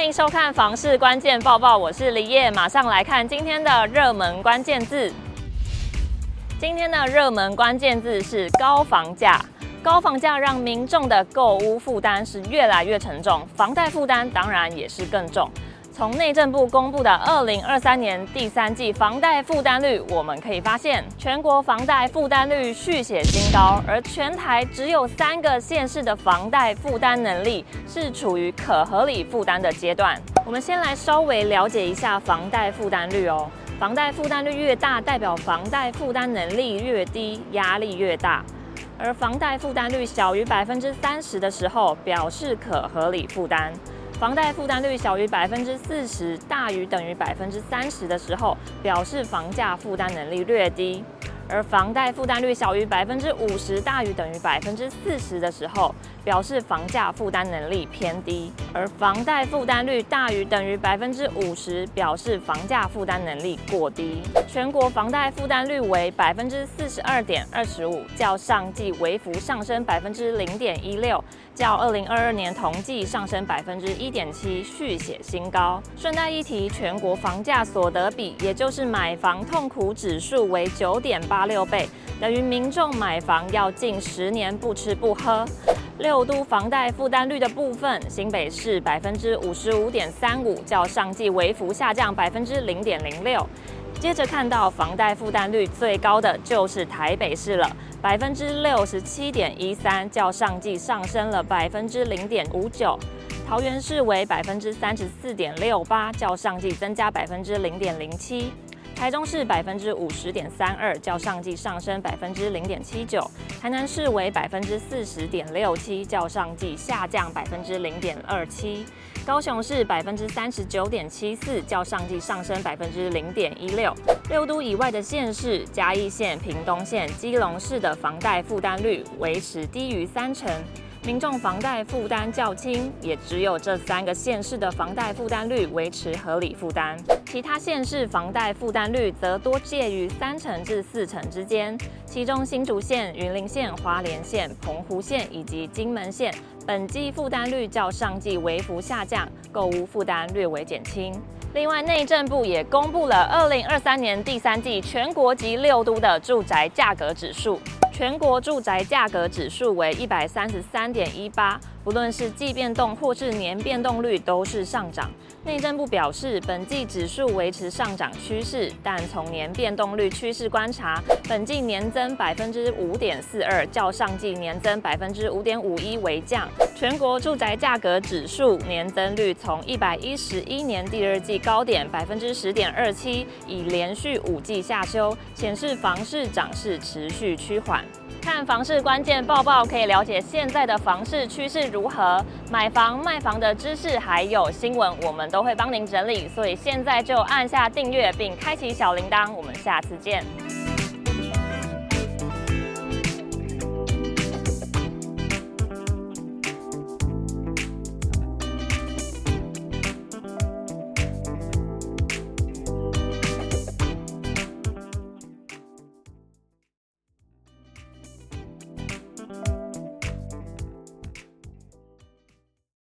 欢迎收看房市关键报报，我是李叶，马上来看今天的热门关键字。今天的热门关键字是高房价。高房价让民众的购屋负担是越来越沉重，房贷负担当然也是更重。从内政部公布的二零二三年第三季房贷负担率，我们可以发现，全国房贷负担率续写新高，而全台只有三个县市的房贷负担能力是处于可合理负担的阶段。我们先来稍微了解一下房贷负担率哦。房贷负担率越大，代表房贷负担能力越低，压力越大；而房贷负担率小于百分之三十的时候，表示可合理负担。房贷负担率小于百分之四十，大于等于百分之三十的时候，表示房价负担能力略低；而房贷负担率小于百分之五十，大于等于百分之四十的时候，表示房价负担能力偏低；而房贷负担率大于等于百分之五十，表示房价负担能力过低。全国房贷负担率为百分之四十二点二十五，较上季微幅上升百分之零点一六。较二零二二年同季上升百分之一点七，续写新高。顺带一提，全国房价所得比，也就是买房痛苦指数为九点八六倍，等于民众买房要近十年不吃不喝。六都房贷负担率的部分，新北市百分之五十五点三五，较上季微幅下降百分之零点零六。接着看到房贷负担率最高的就是台北市了。百分之六十七点一三，较上季上升了百分之零点五九。桃园市为百分之三十四点六八，较上季增加百分之零点零七。台中市百分之五十点三二，较上季上升百分之零点七九。台南市为百分之四十点六七，较上季下降百分之零点二七。高雄市百分之三十九点七四，较上季上升百分之零点一六。六都以外的县市，嘉义县、屏东县、基隆市的房贷负担率维持低于三成。民众房贷负担较轻，也只有这三个县市的房贷负担率维持合理负担，其他县市房贷负担率则多介于三成至四成之间。其中新竹县、云林县、花莲县、澎湖县以及金门县本季负担率较上季微幅下降，购屋负担略微减轻。另外，内政部也公布了二零二三年第三季全国及六都的住宅价格指数。全国住宅价格指数为一百三十三点一八，不论是季变动或是年变动率都是上涨。内政部表示，本季指数维持上涨趋势，但从年变动率趋势观察，本季年增百分之五点四二，较上季年增百分之五点五一为降。全国住宅价格指数年增率从一百一十一年第二季高点百分之十点二七，已连续五季下修，显示房市涨势持续趋缓。看房市关键报报，可以了解现在的房市趋势如何，买房卖房的知识还有新闻，我们都会帮您整理。所以现在就按下订阅并开启小铃铛，我们下次见。